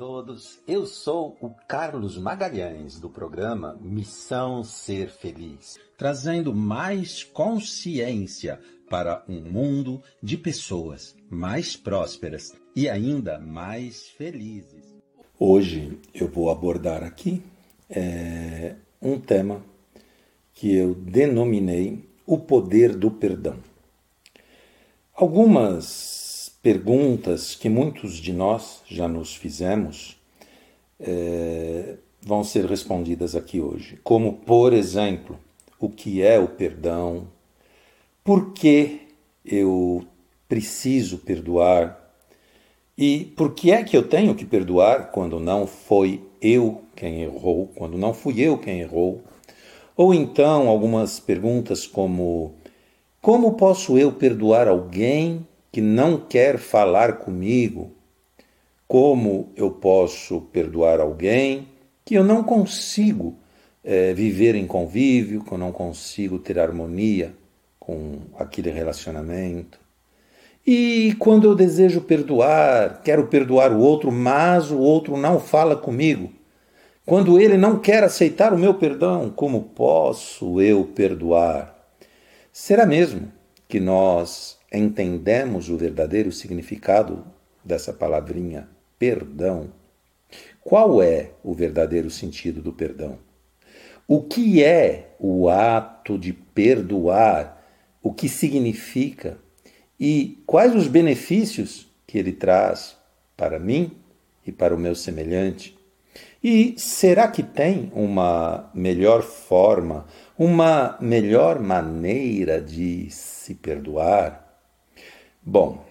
todos. Eu sou o Carlos Magalhães do programa Missão Ser Feliz, trazendo mais consciência para um mundo de pessoas mais prósperas e ainda mais felizes. Hoje eu vou abordar aqui é, um tema que eu denominei o poder do perdão. Algumas perguntas que muitos de nós já nos fizemos é, vão ser respondidas aqui hoje. Como, por exemplo, o que é o perdão? Por que eu preciso perdoar? E por que é que eu tenho que perdoar quando não foi eu quem errou, quando não fui eu quem errou? Ou então algumas perguntas como: como posso eu perdoar alguém que não quer falar comigo, como eu posso perdoar alguém que eu não consigo é, viver em convívio, que eu não consigo ter harmonia com aquele relacionamento. E quando eu desejo perdoar, quero perdoar o outro, mas o outro não fala comigo. Quando ele não quer aceitar o meu perdão, como posso eu perdoar? Será mesmo que nós entendemos o verdadeiro significado dessa palavrinha perdão, qual é o verdadeiro sentido do perdão? O que é o ato de perdoar? O que significa? E quais os benefícios que ele traz para mim e para o meu semelhante? E será que tem uma melhor forma, uma melhor maneira de se perdoar? Bom,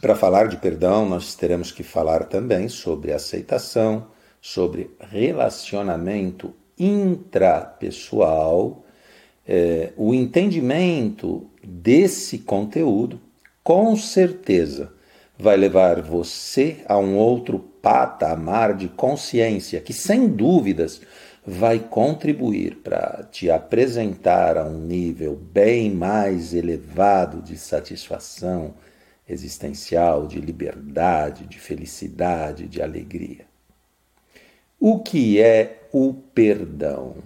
para falar de perdão, nós teremos que falar também sobre aceitação, sobre relacionamento intrapessoal, é, o entendimento desse conteúdo, com certeza, vai levar você a um outro patamar de consciência que, sem dúvidas, vai contribuir para te apresentar a um nível bem mais elevado de satisfação existencial, de liberdade, de felicidade, de alegria. O que é o perdão?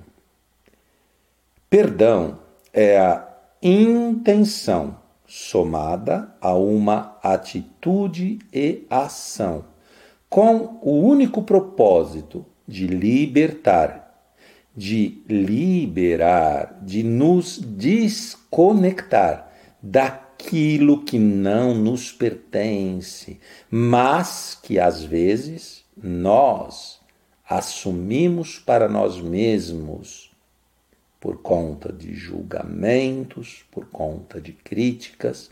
Perdão é a intenção somada a uma atitude e ação, com o único propósito de libertar de liberar, de nos desconectar daquilo que não nos pertence, mas que às vezes nós assumimos para nós mesmos por conta de julgamentos, por conta de críticas,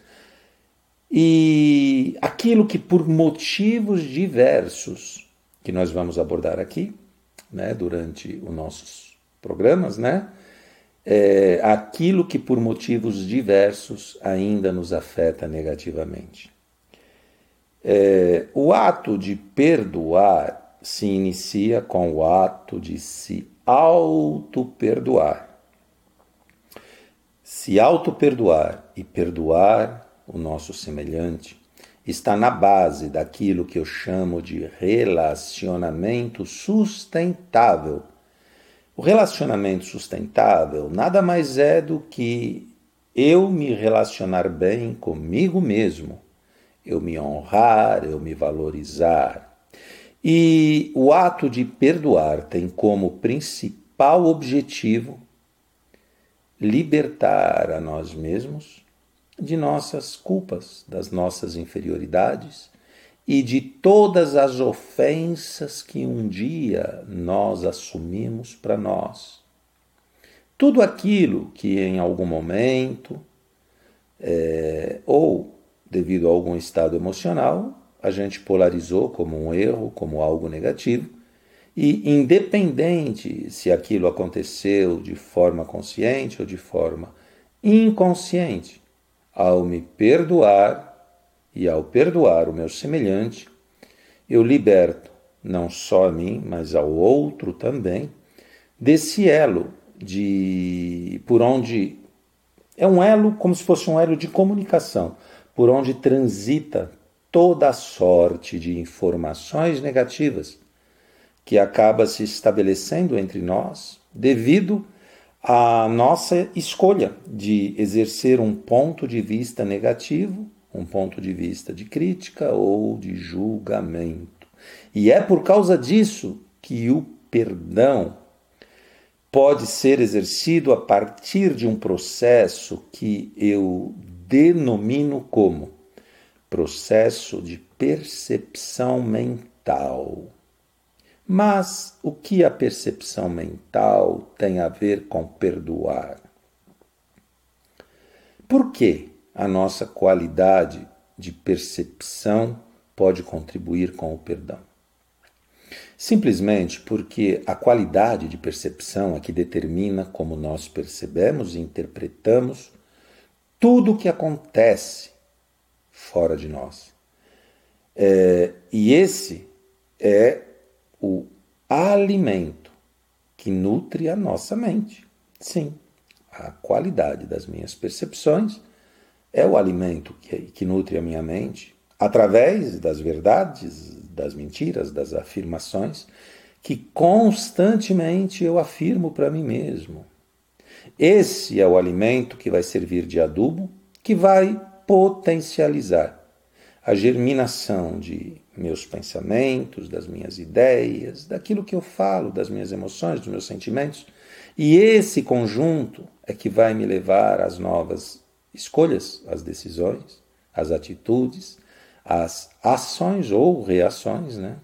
e aquilo que por motivos diversos que nós vamos abordar aqui, né, durante os nossos programas, né? É, aquilo que por motivos diversos ainda nos afeta negativamente. É, o ato de perdoar se inicia com o ato de se auto-perdoar. Se auto-perdoar e perdoar o nosso semelhante está na base daquilo que eu chamo de relacionamento sustentável o relacionamento sustentável nada mais é do que eu me relacionar bem comigo mesmo, eu me honrar, eu me valorizar. E o ato de perdoar tem como principal objetivo libertar a nós mesmos de nossas culpas, das nossas inferioridades e de todas as ofensas que um dia nós assumimos para nós. Tudo aquilo que em algum momento, é, ou devido a algum estado emocional, a gente polarizou como um erro, como algo negativo, e independente se aquilo aconteceu de forma consciente ou de forma inconsciente, ao me perdoar, e ao perdoar o meu semelhante, eu liberto não só a mim, mas ao outro também, desse elo de por onde é um elo como se fosse um elo de comunicação, por onde transita toda sorte de informações negativas que acaba se estabelecendo entre nós devido à nossa escolha de exercer um ponto de vista negativo, um ponto de vista de crítica ou de julgamento. E é por causa disso que o perdão pode ser exercido a partir de um processo que eu denomino como processo de percepção mental. Mas o que a percepção mental tem a ver com perdoar? Por que a nossa qualidade de percepção pode contribuir com o perdão? Simplesmente porque a qualidade de percepção é que determina como nós percebemos e interpretamos tudo o que acontece fora de nós. É, e esse é o alimento que nutre a nossa mente. Sim, a qualidade das minhas percepções é o alimento que, que nutre a minha mente através das verdades das mentiras, das afirmações, que constantemente eu afirmo para mim mesmo. Esse é o alimento que vai servir de adubo, que vai potencializar a germinação de meus pensamentos, das minhas ideias, daquilo que eu falo, das minhas emoções, dos meus sentimentos. E esse conjunto é que vai me levar às novas escolhas, às decisões, às atitudes, as ações ou reações, né,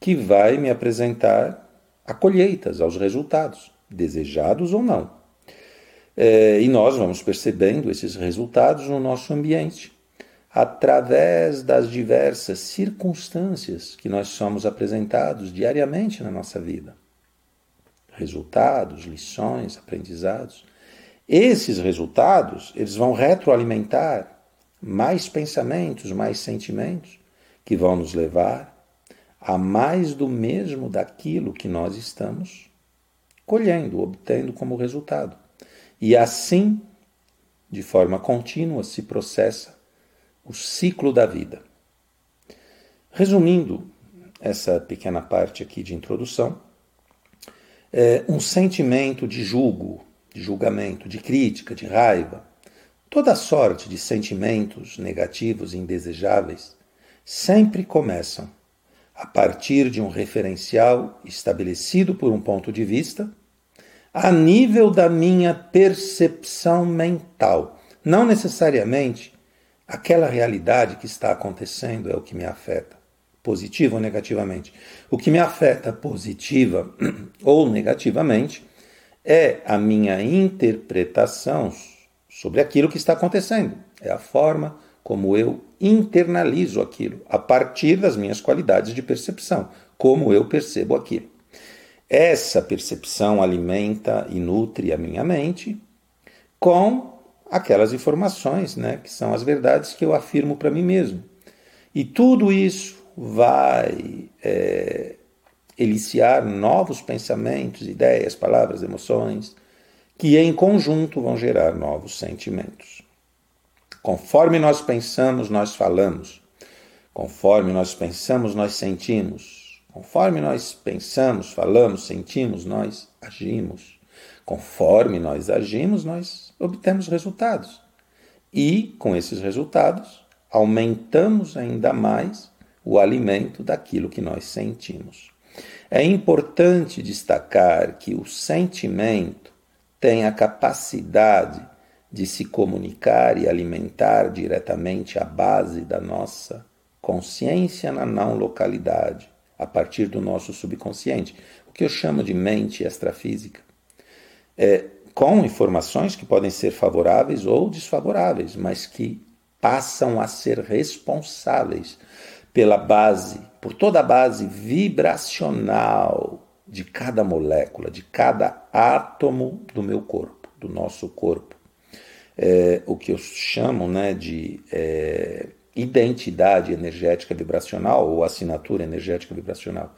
que vai me apresentar a colheitas, aos resultados, desejados ou não. É, e nós vamos percebendo esses resultados no nosso ambiente, através das diversas circunstâncias que nós somos apresentados diariamente na nossa vida. Resultados, lições, aprendizados. Esses resultados, eles vão retroalimentar mais pensamentos, mais sentimentos que vão nos levar a mais do mesmo daquilo que nós estamos colhendo, obtendo como resultado. E assim, de forma contínua, se processa o ciclo da vida. Resumindo essa pequena parte aqui de introdução, é um sentimento de julgo, de julgamento, de crítica, de raiva, Toda sorte de sentimentos negativos e indesejáveis sempre começam a partir de um referencial estabelecido por um ponto de vista a nível da minha percepção mental. Não necessariamente aquela realidade que está acontecendo é o que me afeta, positiva ou negativamente. O que me afeta positiva ou negativamente é a minha interpretação sobre aquilo que está acontecendo. É a forma como eu internalizo aquilo, a partir das minhas qualidades de percepção, como eu percebo aquilo. Essa percepção alimenta e nutre a minha mente com aquelas informações, né, que são as verdades que eu afirmo para mim mesmo. E tudo isso vai é, eliciar novos pensamentos, ideias, palavras, emoções, que em conjunto vão gerar novos sentimentos. Conforme nós pensamos, nós falamos. Conforme nós pensamos, nós sentimos. Conforme nós pensamos, falamos, sentimos, nós agimos. Conforme nós agimos, nós obtemos resultados. E, com esses resultados, aumentamos ainda mais o alimento daquilo que nós sentimos. É importante destacar que o sentimento tem a capacidade de se comunicar e alimentar diretamente a base da nossa consciência na não localidade, a partir do nosso subconsciente, o que eu chamo de mente extrafísica. É, com informações que podem ser favoráveis ou desfavoráveis, mas que passam a ser responsáveis pela base, por toda a base vibracional de cada molécula, de cada átomo do meu corpo, do nosso corpo. É, o que eu chamo né, de é, identidade energética vibracional ou assinatura energética vibracional.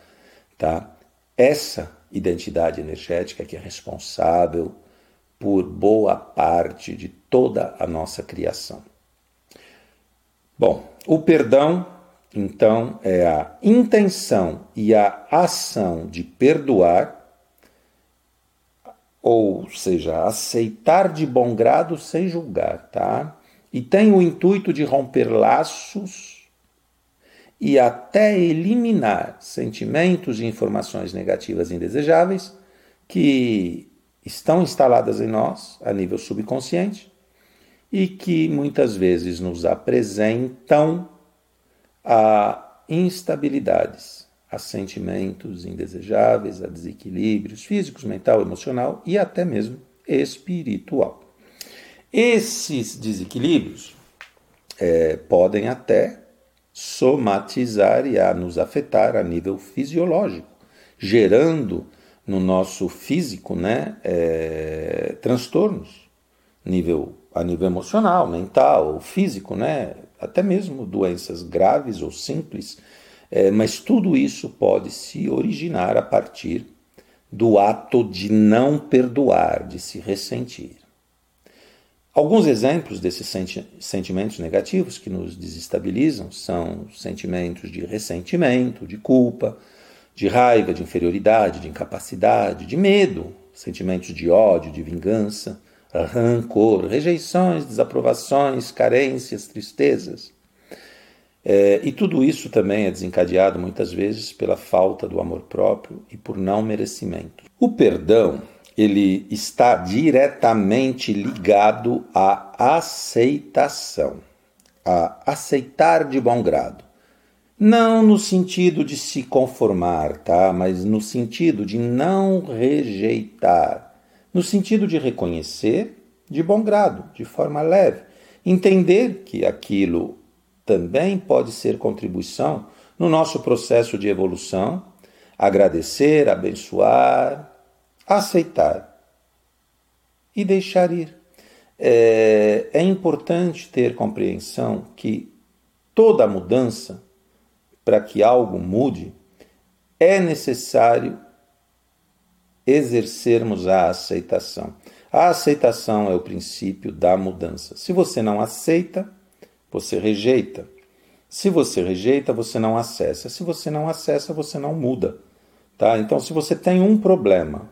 Tá? Essa identidade energética que é responsável por boa parte de toda a nossa criação. Bom, o perdão então, é a intenção e a ação de perdoar, ou seja, aceitar de bom grado sem julgar, tá? E tem o intuito de romper laços e até eliminar sentimentos e informações negativas indesejáveis que estão instaladas em nós a nível subconsciente e que muitas vezes nos apresentam a instabilidades, a sentimentos indesejáveis, a desequilíbrios físicos, mental, emocional e até mesmo espiritual. Esses desequilíbrios é, podem até somatizar e a nos afetar a nível fisiológico, gerando no nosso físico né, é, transtornos nível, a nível emocional, mental, físico, né, até mesmo doenças graves ou simples, é, mas tudo isso pode se originar a partir do ato de não perdoar, de se ressentir. Alguns exemplos desses senti sentimentos negativos que nos desestabilizam são sentimentos de ressentimento, de culpa, de raiva, de inferioridade, de incapacidade, de medo, sentimentos de ódio, de vingança, rancor, rejeições, desaprovações, carências, tristezas. É, e tudo isso também é desencadeado muitas vezes pela falta do amor próprio e por não merecimento. O perdão, ele está diretamente ligado à aceitação, a aceitar de bom grado. Não no sentido de se conformar, tá? Mas no sentido de não rejeitar no sentido de reconhecer de bom grado, de forma leve, entender que aquilo também pode ser contribuição no nosso processo de evolução, agradecer, abençoar, aceitar e deixar ir. É, é importante ter compreensão que toda mudança, para que algo mude, é necessário exercermos a aceitação. A aceitação é o princípio da mudança. Se você não aceita, você rejeita. Se você rejeita, você não acessa. Se você não acessa, você não muda. Tá? Então, se você tem um problema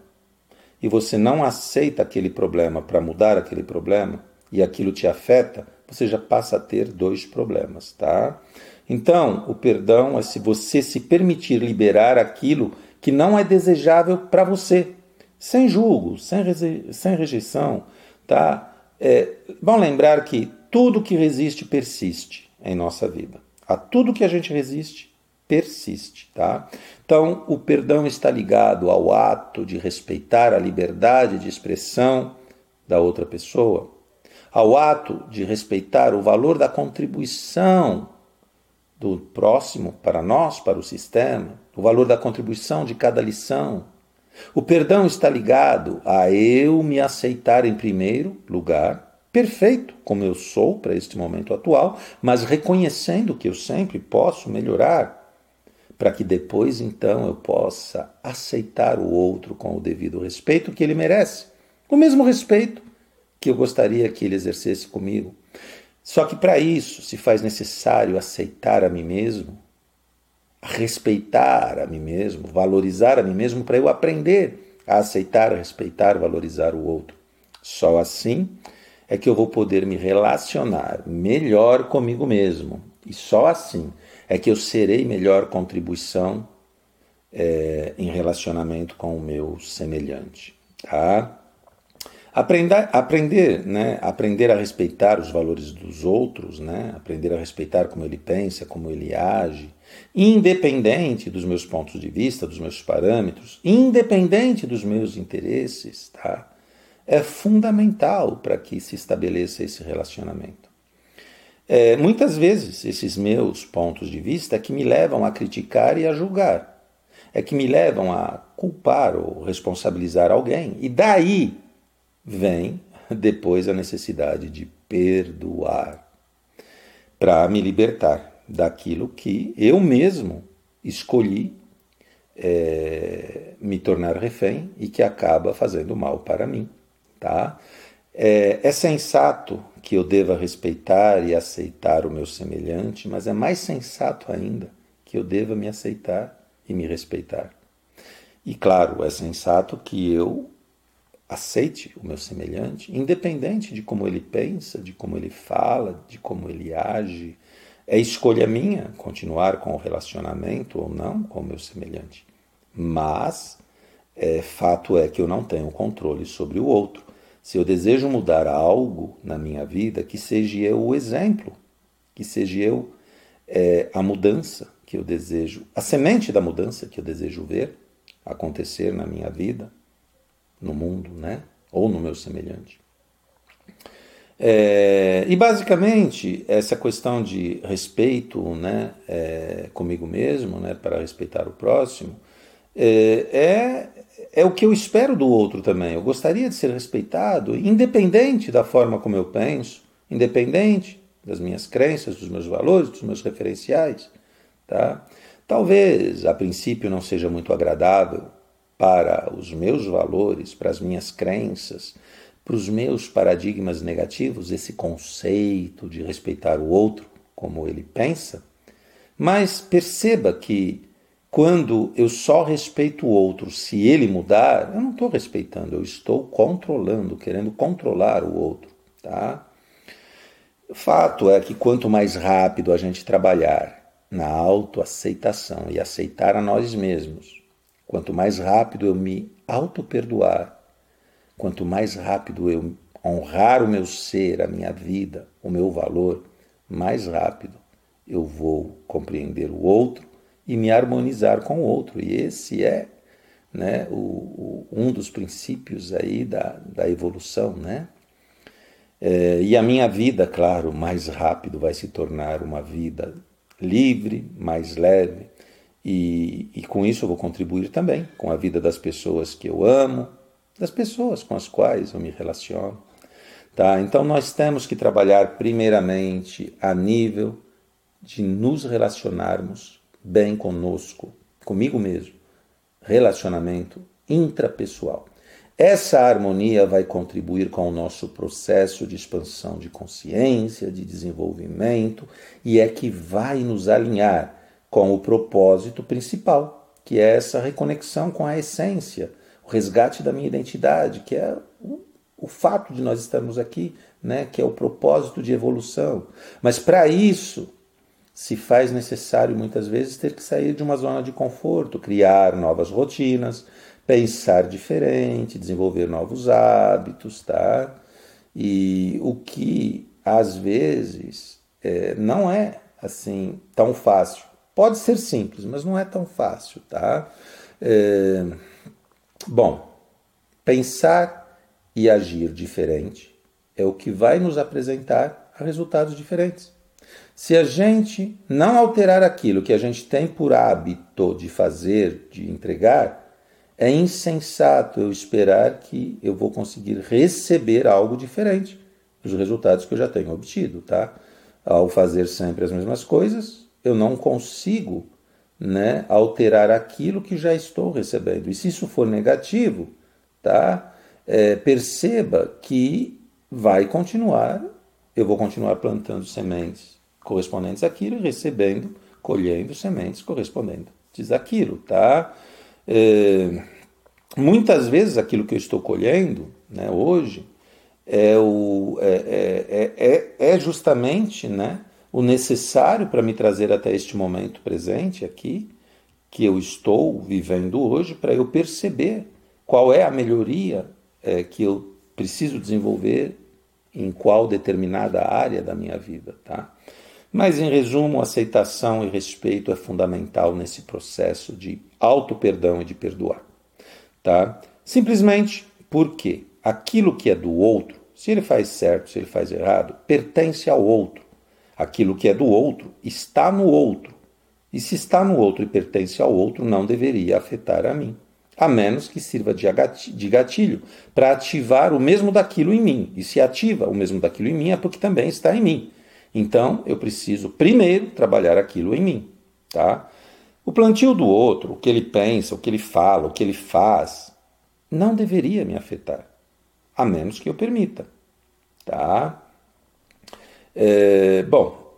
e você não aceita aquele problema para mudar aquele problema e aquilo te afeta, você já passa a ter dois problemas, tá? Então, o perdão é se você se permitir liberar aquilo que não é desejável para você, sem julgo, sem, sem rejeição, tá? É, vão lembrar que tudo que resiste persiste em nossa vida. A tudo que a gente resiste persiste, tá? Então, o perdão está ligado ao ato de respeitar a liberdade de expressão da outra pessoa, ao ato de respeitar o valor da contribuição do próximo para nós, para o sistema, o valor da contribuição de cada lição. O perdão está ligado a eu me aceitar em primeiro lugar, perfeito como eu sou para este momento atual, mas reconhecendo que eu sempre posso melhorar, para que depois então eu possa aceitar o outro com o devido respeito que ele merece, o mesmo respeito que eu gostaria que ele exercesse comigo. Só que para isso se faz necessário aceitar a mim mesmo, respeitar a mim mesmo, valorizar a mim mesmo, para eu aprender a aceitar, a respeitar, valorizar o outro. Só assim é que eu vou poder me relacionar melhor comigo mesmo. E só assim é que eu serei melhor contribuição é, em relacionamento com o meu semelhante. Tá? Aprender, aprender, né? aprender a respeitar os valores dos outros, né? aprender a respeitar como ele pensa, como ele age, independente dos meus pontos de vista, dos meus parâmetros, independente dos meus interesses, tá? é fundamental para que se estabeleça esse relacionamento. É, muitas vezes, esses meus pontos de vista é que me levam a criticar e a julgar, é que me levam a culpar ou responsabilizar alguém, e daí vem depois a necessidade de perdoar para me libertar daquilo que eu mesmo escolhi é, me tornar refém e que acaba fazendo mal para mim, tá? É, é sensato que eu deva respeitar e aceitar o meu semelhante, mas é mais sensato ainda que eu deva me aceitar e me respeitar. E claro, é sensato que eu aceite o meu semelhante, independente de como ele pensa, de como ele fala, de como ele age. É escolha minha continuar com o relacionamento ou não com o meu semelhante. Mas é, fato é que eu não tenho controle sobre o outro. Se eu desejo mudar algo na minha vida, que seja eu o exemplo, que seja eu é, a mudança que eu desejo, a semente da mudança que eu desejo ver acontecer na minha vida, no mundo, né? Ou no meu semelhante. É, e basicamente essa questão de respeito, né, é, comigo mesmo, né, para respeitar o próximo, é, é é o que eu espero do outro também. Eu gostaria de ser respeitado, independente da forma como eu penso, independente das minhas crenças, dos meus valores, dos meus referenciais. Tá? Talvez a princípio não seja muito agradável para os meus valores, para as minhas crenças, para os meus paradigmas negativos, esse conceito de respeitar o outro como ele pensa, mas perceba que quando eu só respeito o outro se ele mudar, eu não estou respeitando, eu estou controlando, querendo controlar o outro. Tá? Fato é que quanto mais rápido a gente trabalhar na autoaceitação e aceitar a nós mesmos, quanto mais rápido eu me auto-perdoar, quanto mais rápido eu honrar o meu ser, a minha vida, o meu valor, mais rápido eu vou compreender o outro e me harmonizar com o outro. E esse é né, o, o, um dos princípios aí da, da evolução, né? É, e a minha vida, claro, mais rápido vai se tornar uma vida livre, mais leve, e, e com isso eu vou contribuir também com a vida das pessoas que eu amo, das pessoas com as quais eu me relaciono. Tá? Então nós temos que trabalhar primeiramente a nível de nos relacionarmos bem conosco, comigo mesmo. Relacionamento intrapessoal. Essa harmonia vai contribuir com o nosso processo de expansão de consciência, de desenvolvimento, e é que vai nos alinhar com o propósito principal, que é essa reconexão com a essência, o resgate da minha identidade, que é o, fato de nós estarmos aqui, né, que é o propósito de evolução. Mas para isso, se faz necessário muitas vezes ter que sair de uma zona de conforto, criar novas rotinas, pensar diferente, desenvolver novos hábitos, tá? E o que às vezes é, não é assim tão fácil. Pode ser simples, mas não é tão fácil, tá? É, bom, pensar e agir diferente é o que vai nos apresentar a resultados diferentes. Se a gente não alterar aquilo que a gente tem por hábito de fazer, de entregar, é insensato eu esperar que eu vou conseguir receber algo diferente dos resultados que eu já tenho obtido, tá? Ao fazer sempre as mesmas coisas, eu não consigo, né, alterar aquilo que já estou recebendo. E se isso for negativo, tá? É, perceba que vai continuar, eu vou continuar plantando sementes correspondentes àquilo e recebendo, colhendo sementes correspondentes àquilo, tá? É, muitas vezes aquilo que eu estou colhendo né, hoje é, o, é, é, é, é justamente né, o necessário para me trazer até este momento presente aqui, que eu estou vivendo hoje, para eu perceber qual é a melhoria é, que eu preciso desenvolver em qual determinada área da minha vida, tá? Mas, em resumo, aceitação e respeito é fundamental nesse processo de auto-perdão e de perdoar. Tá? Simplesmente porque aquilo que é do outro, se ele faz certo, se ele faz errado, pertence ao outro. Aquilo que é do outro está no outro. E se está no outro e pertence ao outro, não deveria afetar a mim. A menos que sirva de gatilho para ativar o mesmo daquilo em mim. E se ativa o mesmo daquilo em mim é porque também está em mim. Então, eu preciso primeiro trabalhar aquilo em mim, tá? O plantio do outro, o que ele pensa, o que ele fala, o que ele faz, não deveria me afetar, a menos que eu permita. tá? É, bom,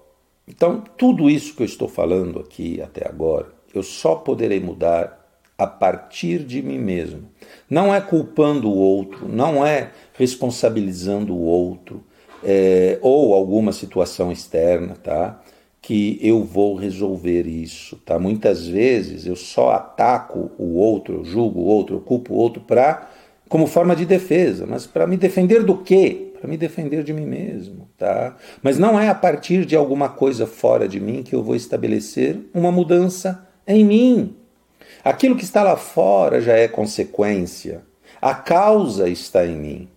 então tudo isso que eu estou falando aqui até agora, eu só poderei mudar a partir de mim mesmo. Não é culpando o outro, não é responsabilizando o outro é, ou alguma situação externa, tá? Que eu vou resolver isso, tá? Muitas vezes eu só ataco o outro, eu julgo o outro, eu culpo o outro para como forma de defesa, mas para me defender do quê? Para me defender de mim mesmo, tá? Mas não é a partir de alguma coisa fora de mim que eu vou estabelecer uma mudança em mim. Aquilo que está lá fora já é consequência. A causa está em mim.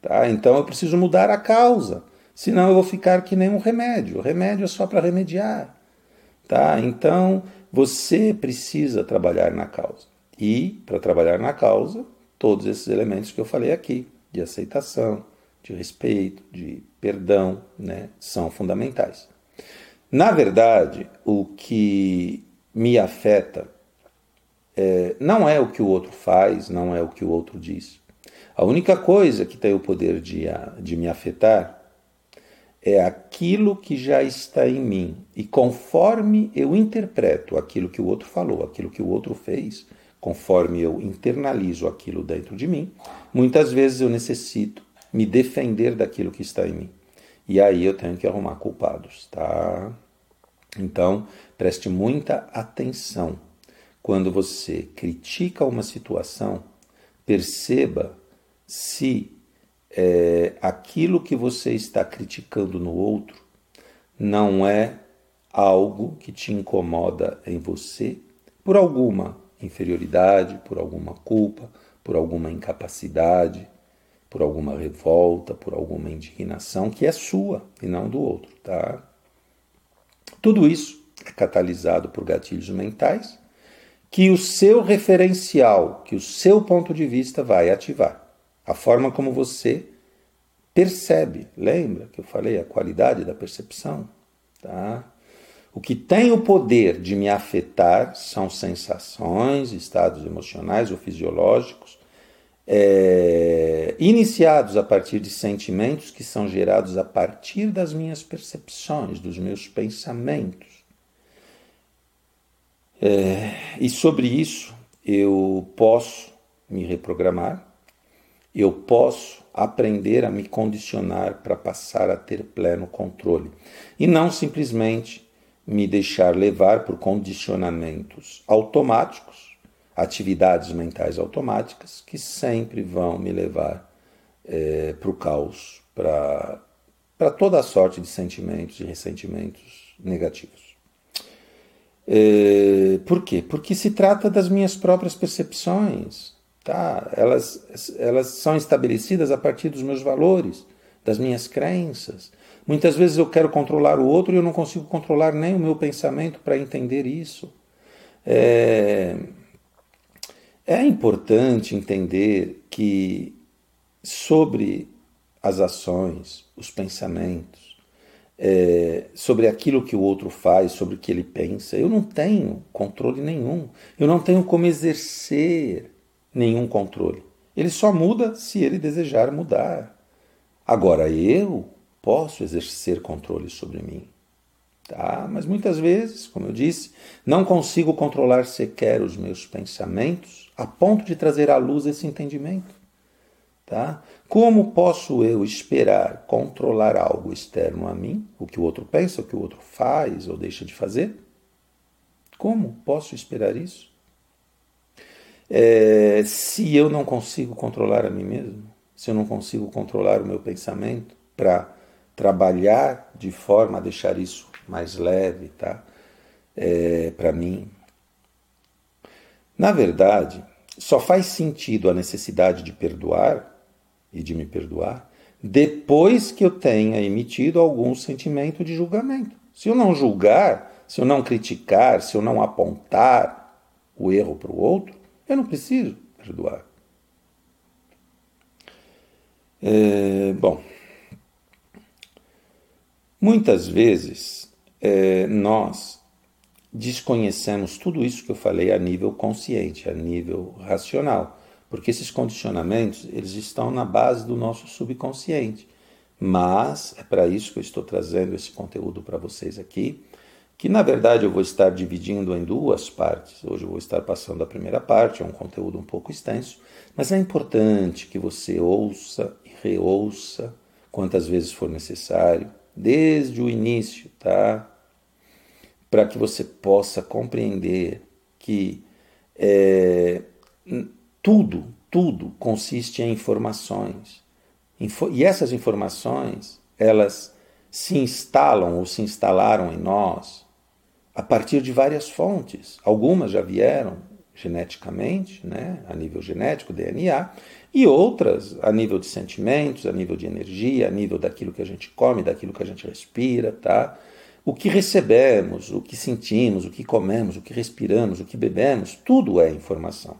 Tá? Então eu preciso mudar a causa. Senão eu vou ficar que nem um remédio. O remédio é só para remediar. Tá? Então você precisa trabalhar na causa. E para trabalhar na causa, todos esses elementos que eu falei aqui, de aceitação, de respeito, de perdão, né, são fundamentais. Na verdade, o que me afeta é, não é o que o outro faz, não é o que o outro diz. A única coisa que tem o poder de, de me afetar é aquilo que já está em mim. E conforme eu interpreto aquilo que o outro falou, aquilo que o outro fez, conforme eu internalizo aquilo dentro de mim, muitas vezes eu necessito me defender daquilo que está em mim. E aí eu tenho que arrumar culpados, tá? Então, preste muita atenção quando você critica uma situação, perceba se é, aquilo que você está criticando no outro não é algo que te incomoda em você por alguma inferioridade, por alguma culpa, por alguma incapacidade, por alguma revolta, por alguma indignação que é sua e não do outro, tá? Tudo isso é catalisado por gatilhos mentais que o seu referencial, que o seu ponto de vista vai ativar. A forma como você percebe. Lembra que eu falei a qualidade da percepção? Tá? O que tem o poder de me afetar são sensações, estados emocionais ou fisiológicos, é, iniciados a partir de sentimentos que são gerados a partir das minhas percepções, dos meus pensamentos. É, e sobre isso eu posso me reprogramar, eu posso aprender a me condicionar para passar a ter pleno controle e não simplesmente me deixar levar por condicionamentos automáticos, atividades mentais automáticas que sempre vão me levar é, para o caos, para toda a sorte de sentimentos e ressentimentos negativos. É, por quê? Porque se trata das minhas próprias percepções. Tá? Elas, elas são estabelecidas a partir dos meus valores, das minhas crenças. Muitas vezes eu quero controlar o outro e eu não consigo controlar nem o meu pensamento para entender isso. É, é importante entender que sobre as ações, os pensamentos, é, sobre aquilo que o outro faz, sobre o que ele pensa. Eu não tenho controle nenhum. Eu não tenho como exercer nenhum controle. Ele só muda se ele desejar mudar. Agora eu posso exercer controle sobre mim. Tá? Mas muitas vezes, como eu disse, não consigo controlar sequer os meus pensamentos a ponto de trazer à luz esse entendimento. Tá? Como posso eu esperar controlar algo externo a mim, o que o outro pensa, o que o outro faz ou deixa de fazer? Como posso esperar isso? É, se eu não consigo controlar a mim mesmo, se eu não consigo controlar o meu pensamento para trabalhar de forma a deixar isso mais leve, tá? É, para mim. Na verdade, só faz sentido a necessidade de perdoar e de me perdoar depois que eu tenha emitido algum sentimento de julgamento. Se eu não julgar, se eu não criticar, se eu não apontar o erro para o outro, eu não preciso perdoar. É, bom, muitas vezes é, nós desconhecemos tudo isso que eu falei a nível consciente, a nível racional porque esses condicionamentos eles estão na base do nosso subconsciente. Mas é para isso que eu estou trazendo esse conteúdo para vocês aqui, que na verdade eu vou estar dividindo em duas partes. Hoje eu vou estar passando a primeira parte, é um conteúdo um pouco extenso, mas é importante que você ouça e reouça quantas vezes for necessário, desde o início, tá? Para que você possa compreender que é, tudo, tudo consiste em informações. Info e essas informações, elas se instalam ou se instalaram em nós a partir de várias fontes. Algumas já vieram geneticamente, né, a nível genético, DNA, e outras a nível de sentimentos, a nível de energia, a nível daquilo que a gente come, daquilo que a gente respira, tá? O que recebemos, o que sentimos, o que comemos, o que respiramos, o que bebemos, tudo é informação.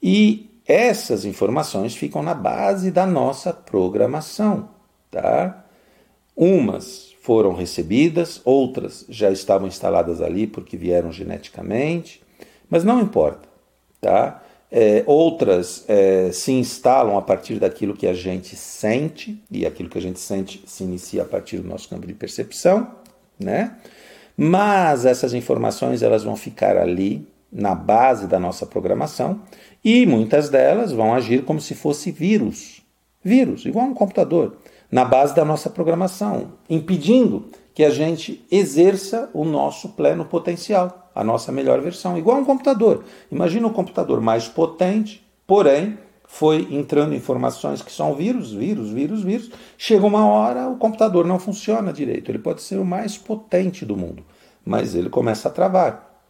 E essas informações ficam na base da nossa programação, tá? Umas foram recebidas, outras já estavam instaladas ali porque vieram geneticamente, mas não importa, tá? É, outras é, se instalam a partir daquilo que a gente sente, e aquilo que a gente sente se inicia a partir do nosso campo de percepção, né? Mas essas informações elas vão ficar ali na base da nossa programação e muitas delas vão agir como se fosse vírus, vírus, igual um computador, na base da nossa programação, impedindo que a gente exerça o nosso pleno potencial, a nossa melhor versão, igual um computador. Imagina um computador mais potente, porém foi entrando informações que são vírus, vírus, vírus, vírus. Chega uma hora, o computador não funciona direito. Ele pode ser o mais potente do mundo, mas ele começa a travar.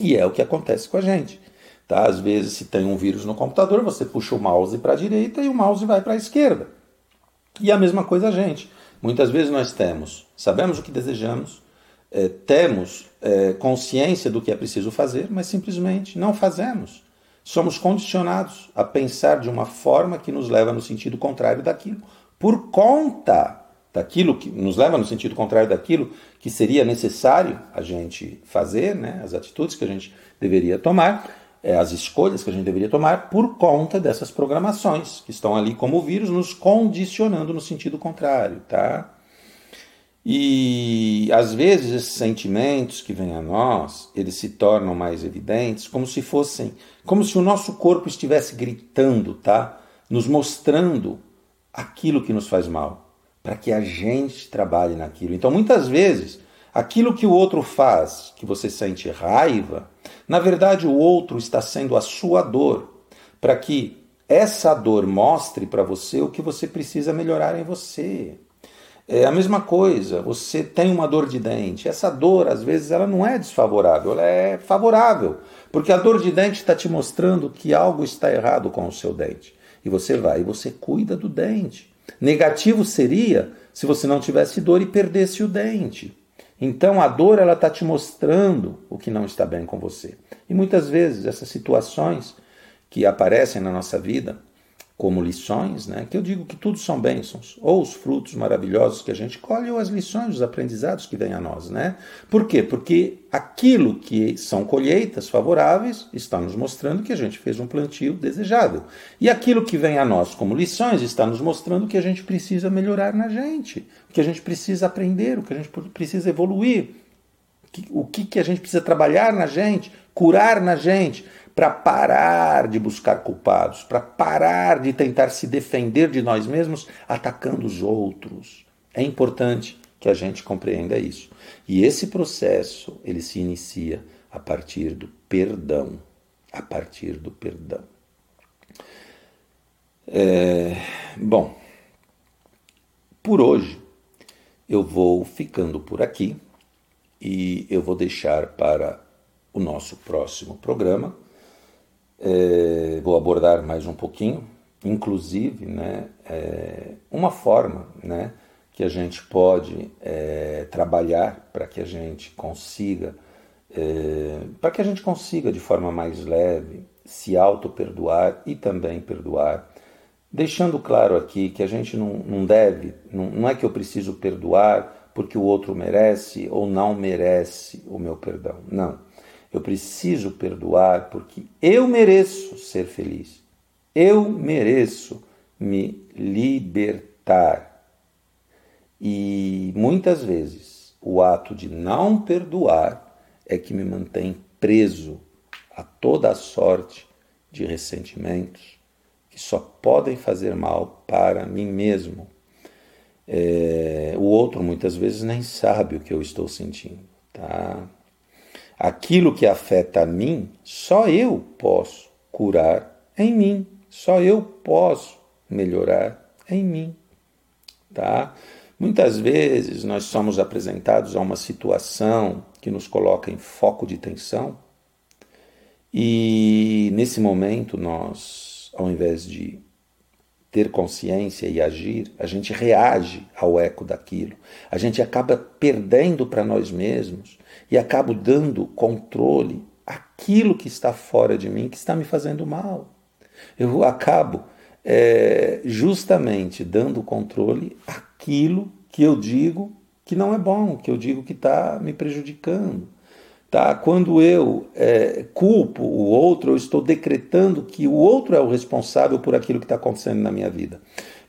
E é o que acontece com a gente. Tá? Às vezes, se tem um vírus no computador, você puxa o mouse para a direita e o mouse vai para a esquerda. E a mesma coisa a gente. Muitas vezes nós temos, sabemos o que desejamos, é, temos é, consciência do que é preciso fazer, mas simplesmente não fazemos. Somos condicionados a pensar de uma forma que nos leva no sentido contrário daquilo, por conta daquilo que nos leva no sentido contrário daquilo que seria necessário a gente fazer, né, as atitudes que a gente deveria tomar, é, as escolhas que a gente deveria tomar por conta dessas programações que estão ali como vírus nos condicionando no sentido contrário, tá? E às vezes esses sentimentos que vêm a nós, eles se tornam mais evidentes, como se fossem, como se o nosso corpo estivesse gritando, tá? Nos mostrando aquilo que nos faz mal, para que a gente trabalhe naquilo. Então, muitas vezes, aquilo que o outro faz, que você sente raiva, na verdade o outro está sendo a sua dor, para que essa dor mostre para você o que você precisa melhorar em você. É a mesma coisa, você tem uma dor de dente. Essa dor, às vezes, ela não é desfavorável, ela é favorável. Porque a dor de dente está te mostrando que algo está errado com o seu dente. E você vai e você cuida do dente. Negativo seria se você não tivesse dor e perdesse o dente. Então a dor ela está te mostrando o que não está bem com você. E muitas vezes essas situações que aparecem na nossa vida, como lições, né? que eu digo que tudo são bênçãos, ou os frutos maravilhosos que a gente colhe, ou as lições, os aprendizados que vêm a nós. Né? Por quê? Porque aquilo que são colheitas favoráveis está nos mostrando que a gente fez um plantio desejável. E aquilo que vem a nós como lições está nos mostrando que a gente precisa melhorar na gente, que a gente precisa aprender, o que a gente precisa evoluir, o que, que a gente precisa trabalhar na gente, curar na gente para parar de buscar culpados, para parar de tentar se defender de nós mesmos atacando os outros. É importante que a gente compreenda isso. E esse processo, ele se inicia a partir do perdão, a partir do perdão. É, bom, por hoje eu vou ficando por aqui e eu vou deixar para o nosso próximo programa é, vou abordar mais um pouquinho, inclusive, né, é, uma forma, né, que a gente pode é, trabalhar para que a gente consiga, para que a gente consiga de forma mais leve se auto-perdoar e também perdoar. Deixando claro aqui que a gente não, não deve, não, não é que eu preciso perdoar porque o outro merece ou não merece o meu perdão. Não. Eu preciso perdoar porque eu mereço ser feliz. Eu mereço me libertar. E muitas vezes o ato de não perdoar é que me mantém preso a toda a sorte de ressentimentos que só podem fazer mal para mim mesmo. É, o outro muitas vezes nem sabe o que eu estou sentindo, tá? Aquilo que afeta a mim, só eu posso curar em mim, só eu posso melhorar em mim, tá? Muitas vezes nós somos apresentados a uma situação que nos coloca em foco de tensão e nesse momento nós, ao invés de ter consciência e agir, a gente reage ao eco daquilo. A gente acaba perdendo para nós mesmos e acabo dando controle àquilo que está fora de mim, que está me fazendo mal. Eu acabo é, justamente dando controle àquilo que eu digo que não é bom, que eu digo que está me prejudicando. Tá? Quando eu é, culpo o outro, eu estou decretando que o outro é o responsável por aquilo que está acontecendo na minha vida.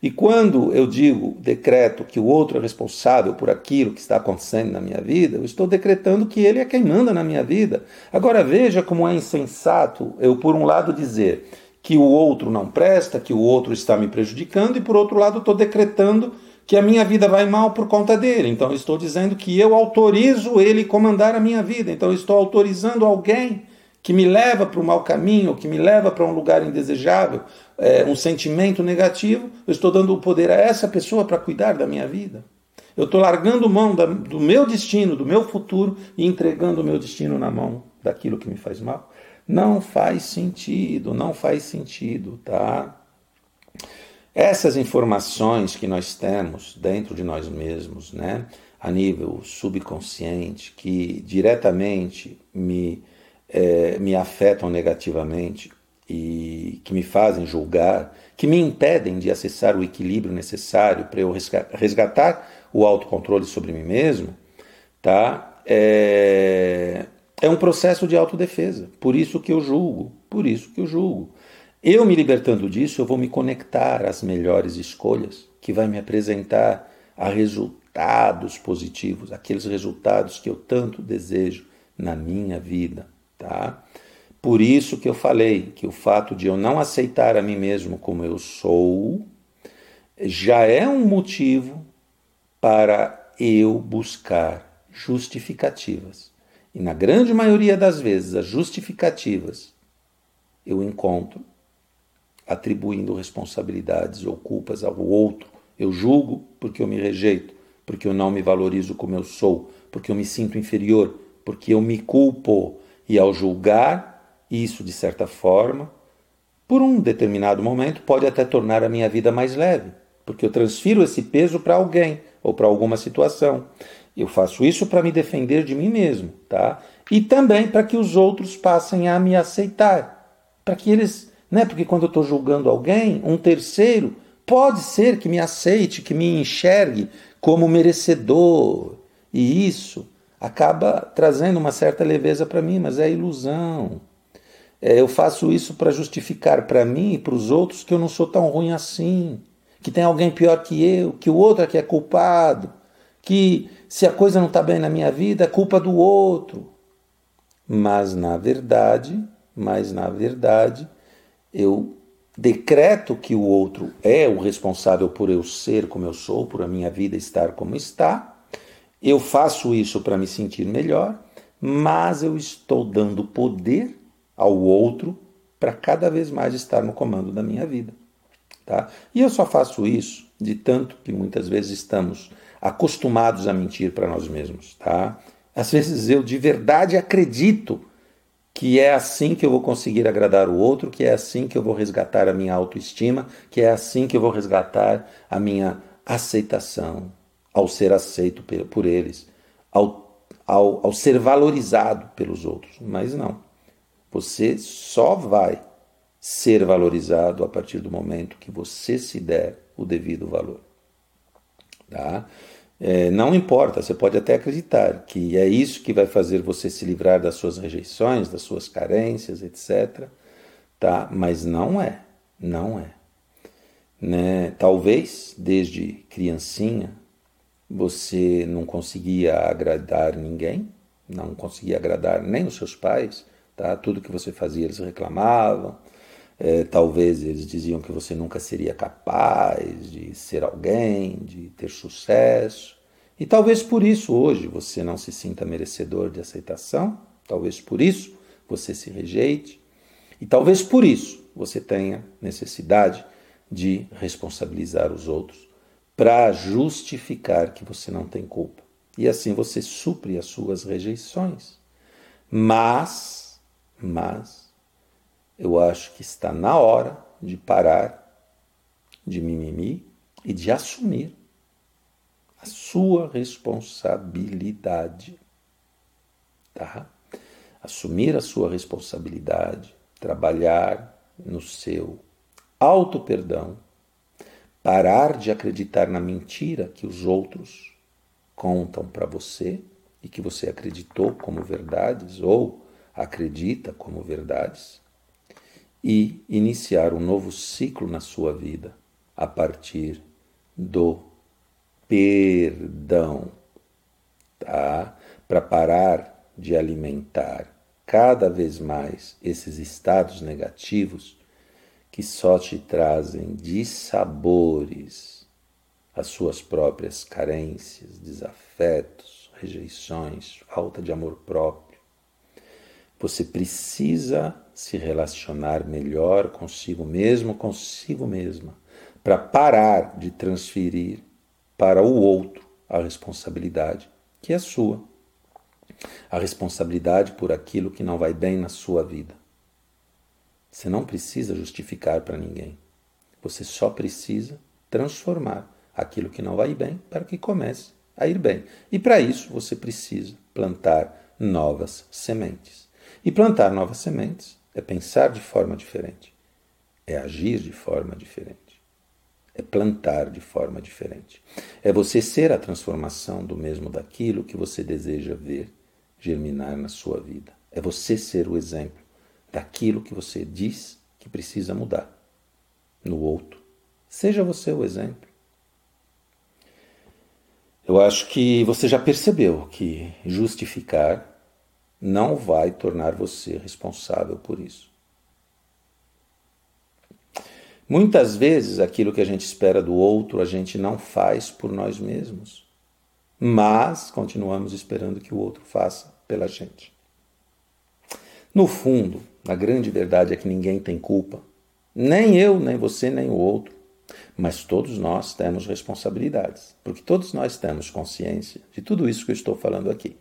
E quando eu digo, decreto que o outro é responsável por aquilo que está acontecendo na minha vida, eu estou decretando que ele é quem manda na minha vida. Agora veja como é insensato eu, por um lado, dizer que o outro não presta, que o outro está me prejudicando, e por outro lado, estou decretando que a minha vida vai mal por conta dele. Então eu estou dizendo que eu autorizo ele comandar a minha vida. Então eu estou autorizando alguém que me leva para o mau caminho, que me leva para um lugar indesejável, é, um sentimento negativo, eu estou dando o poder a essa pessoa para cuidar da minha vida. Eu estou largando mão da, do meu destino, do meu futuro e entregando o meu destino na mão daquilo que me faz mal. Não faz sentido, não faz sentido, tá? Essas informações que nós temos dentro de nós mesmos, né, a nível subconsciente, que diretamente me, é, me afetam negativamente e que me fazem julgar, que me impedem de acessar o equilíbrio necessário para eu resgatar o autocontrole sobre mim mesmo, tá? É, é um processo de autodefesa. Por isso que eu julgo, por isso que eu julgo. Eu me libertando disso, eu vou me conectar às melhores escolhas, que vai me apresentar a resultados positivos, aqueles resultados que eu tanto desejo na minha vida, tá? Por isso que eu falei que o fato de eu não aceitar a mim mesmo como eu sou já é um motivo para eu buscar justificativas. E na grande maioria das vezes, as justificativas eu encontro atribuindo responsabilidades ou culpas ao outro. Eu julgo porque eu me rejeito, porque eu não me valorizo como eu sou, porque eu me sinto inferior, porque eu me culpo. E ao julgar, isso de certa forma, por um determinado momento, pode até tornar a minha vida mais leve, porque eu transfiro esse peso para alguém ou para alguma situação. Eu faço isso para me defender de mim mesmo, tá? E também para que os outros passem a me aceitar, para que eles né? Porque quando eu estou julgando alguém, um terceiro pode ser que me aceite, que me enxergue como merecedor. E isso acaba trazendo uma certa leveza para mim, mas é ilusão. É, eu faço isso para justificar para mim e para os outros que eu não sou tão ruim assim, que tem alguém pior que eu, que o outro é que é culpado, que se a coisa não está bem na minha vida, é culpa do outro. Mas na verdade, mas na verdade, eu decreto que o outro é o responsável por eu ser como eu sou, por a minha vida estar como está. Eu faço isso para me sentir melhor, mas eu estou dando poder ao outro para cada vez mais estar no comando da minha vida. Tá? E eu só faço isso de tanto que muitas vezes estamos acostumados a mentir para nós mesmos. Tá? Às vezes eu de verdade acredito que é assim que eu vou conseguir agradar o outro, que é assim que eu vou resgatar a minha autoestima, que é assim que eu vou resgatar a minha aceitação, ao ser aceito por eles, ao, ao, ao ser valorizado pelos outros. Mas não. Você só vai ser valorizado a partir do momento que você se der o devido valor. Tá? É, não importa, você pode até acreditar que é isso que vai fazer você se livrar das suas rejeições, das suas carências, etc. Tá? Mas não é, não é. Né? Talvez desde criancinha você não conseguia agradar ninguém, não conseguia agradar nem os seus pais, tá? Tudo que você fazia eles reclamavam. É, talvez eles diziam que você nunca seria capaz de ser alguém, de ter sucesso. E talvez por isso hoje você não se sinta merecedor de aceitação, talvez por isso você se rejeite, e talvez por isso você tenha necessidade de responsabilizar os outros para justificar que você não tem culpa. E assim você supre as suas rejeições. Mas, mas, eu acho que está na hora de parar de mimimi e de assumir a sua responsabilidade. Tá? Assumir a sua responsabilidade, trabalhar no seu auto-perdão, parar de acreditar na mentira que os outros contam para você e que você acreditou como verdades ou acredita como verdades e iniciar um novo ciclo na sua vida a partir do perdão, tá? Para parar de alimentar cada vez mais esses estados negativos que só te trazem dissabores, as suas próprias carências, desafetos, rejeições, falta de amor próprio. Você precisa se relacionar melhor consigo mesmo, consigo mesma, para parar de transferir para o outro a responsabilidade que é sua. A responsabilidade por aquilo que não vai bem na sua vida. Você não precisa justificar para ninguém. Você só precisa transformar aquilo que não vai bem para que comece a ir bem. E para isso você precisa plantar novas sementes. E plantar novas sementes é pensar de forma diferente, é agir de forma diferente, é plantar de forma diferente. É você ser a transformação do mesmo daquilo que você deseja ver germinar na sua vida. É você ser o exemplo daquilo que você diz que precisa mudar no outro. Seja você o exemplo. Eu acho que você já percebeu que justificar não vai tornar você responsável por isso. Muitas vezes aquilo que a gente espera do outro a gente não faz por nós mesmos, mas continuamos esperando que o outro faça pela gente. No fundo, a grande verdade é que ninguém tem culpa. Nem eu, nem você, nem o outro. Mas todos nós temos responsabilidades, porque todos nós temos consciência de tudo isso que eu estou falando aqui.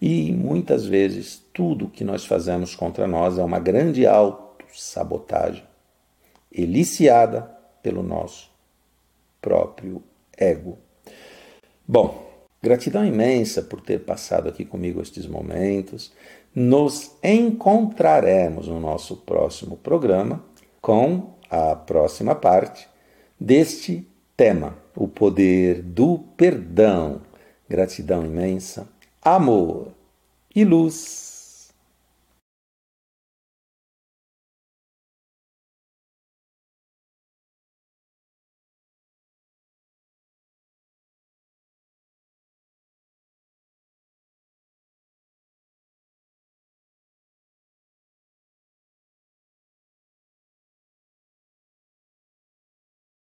E muitas vezes tudo que nós fazemos contra nós é uma grande autossabotagem, eliciada pelo nosso próprio ego. Bom, gratidão imensa por ter passado aqui comigo estes momentos. Nos encontraremos no nosso próximo programa com a próxima parte deste tema, o poder do perdão. Gratidão imensa, amor e luz.